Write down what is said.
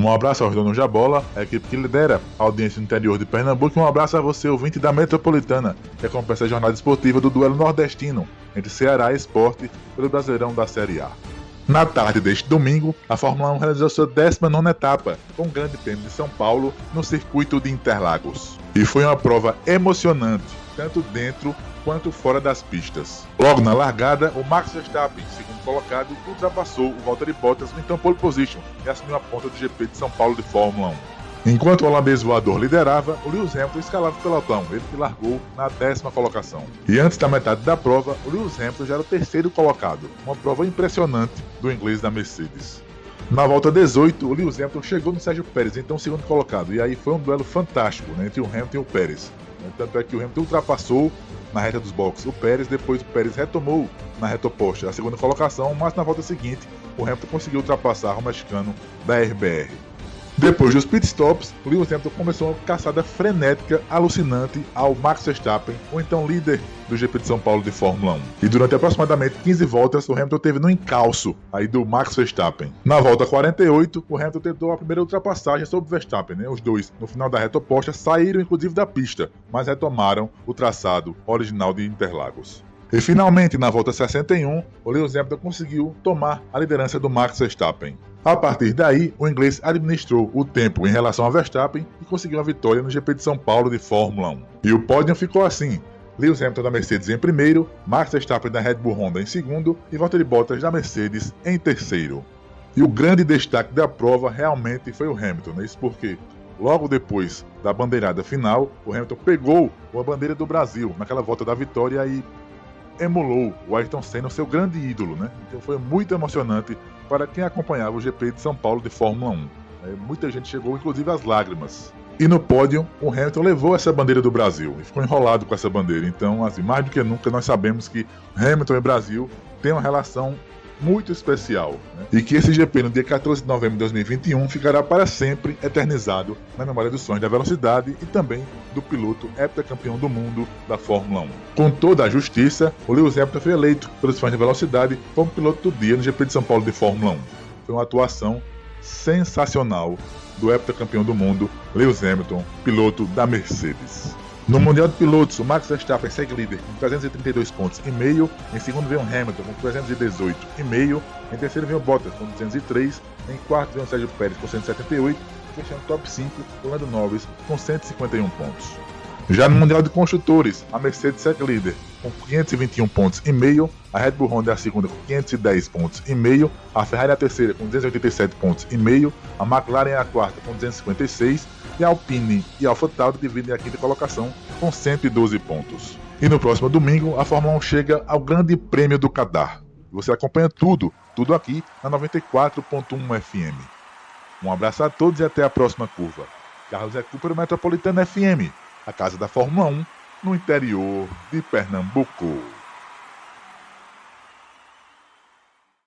Um abraço ao Dono Jabola, a equipe que lidera a audiência no interior de Pernambuco, e um abraço a você, ouvinte da Metropolitana, que acompanha a jornada esportiva do duelo nordestino entre Ceará e Esporte pelo Brasileirão da Série A. Na tarde deste domingo, a Fórmula 1 realizou sua 19 etapa, com o Grande Prêmio de São Paulo, no circuito de Interlagos. E foi uma prova emocionante, tanto dentro quanto fora das pistas. Logo na largada, o Max Verstappen, segundo colocado, ultrapassou o Valtteri Bottas no então pole position e assumiu a ponta do GP de São Paulo de Fórmula 1. Enquanto o holandês voador liderava, o Lewis Hamilton escalava o pelotão, ele que largou na décima colocação. E antes da metade da prova, o Lewis Hamilton já era o terceiro colocado, uma prova impressionante do inglês da Mercedes. Na volta 18, o Lewis Hamilton chegou no Sérgio Pérez, então segundo colocado, e aí foi um duelo fantástico né, entre o Hamilton e o Pérez. Tanto é que o Hamilton ultrapassou na reta dos boxes o Pérez, depois o Pérez retomou na reta oposta a segunda colocação, mas na volta seguinte o Hamilton conseguiu ultrapassar o mexicano da RBR. Depois dos pitstops, Lewis Hamilton começou uma caçada frenética, alucinante ao Max Verstappen, o então líder do GP de São Paulo de Fórmula 1. E durante aproximadamente 15 voltas, o Hamilton teve no encalço aí do Max Verstappen. Na volta 48, o Hamilton tentou a primeira ultrapassagem sobre o Verstappen, né? Os dois, no final da reta oposta, saíram inclusive da pista, mas retomaram o traçado original de Interlagos. E finalmente, na volta 61, o Lewis Hamilton conseguiu tomar a liderança do Max Verstappen. A partir daí, o inglês administrou o tempo em relação a Verstappen e conseguiu a vitória no GP de São Paulo de Fórmula 1. E o pódio ficou assim: Lewis Hamilton da Mercedes em primeiro, Max Verstappen da Red Bull Honda em segundo e Valtteri Bottas da Mercedes em terceiro. E o grande destaque da prova realmente foi o Hamilton, né? isso porque logo depois da bandeirada final, o Hamilton pegou a bandeira do Brasil naquela volta da vitória e emulou o Ayrton Senna, seu grande ídolo, né? Então foi muito emocionante para quem acompanhava o GP de São Paulo de Fórmula 1. É, muita gente chegou, inclusive, às lágrimas. E no pódio, o Hamilton levou essa bandeira do Brasil e ficou enrolado com essa bandeira. Então, assim, mais do que nunca, nós sabemos que Hamilton e Brasil têm uma relação muito especial. Né? E que esse GP no dia 14 de novembro de 2021 ficará para sempre eternizado na memória dos sonhos da velocidade e também do piloto heptacampeão do mundo da Fórmula 1. Com toda a justiça, o Lewis Hamilton foi eleito pelos fãs de velocidade como piloto do dia no GP de São Paulo de Fórmula 1. Foi uma atuação sensacional do heptacampeão do mundo, Lewis Hamilton, piloto da Mercedes. No Mundial de Pilotos, o Max Verstappen segue líder com 332 pontos e meio. Em segundo vem o Hamilton com 318 e meio. Em terceiro vem o Bottas com 203. Em quarto vem o Sérgio Pérez com 178. Fechando o top 5, o Lando Norris com 151 pontos. Já no Mundial de Construtores, a Mercedes segue líder com 521 pontos e meio, a Red Bull Honda é a segunda com 510 pontos e meio, a Ferrari é a terceira com 287 pontos e meio, a McLaren é a quarta com 256 e a Alpine e a AlphaTauri dividem a quinta colocação com 112 pontos. E no próximo domingo, a Fórmula 1 chega ao Grande Prêmio do Qatar. Você acompanha tudo, tudo aqui na 94.1 FM. Um abraço a todos e até a próxima curva. Carlos é Cooper Metropolitana FM, a casa da Fórmula 1 no interior de Pernambuco.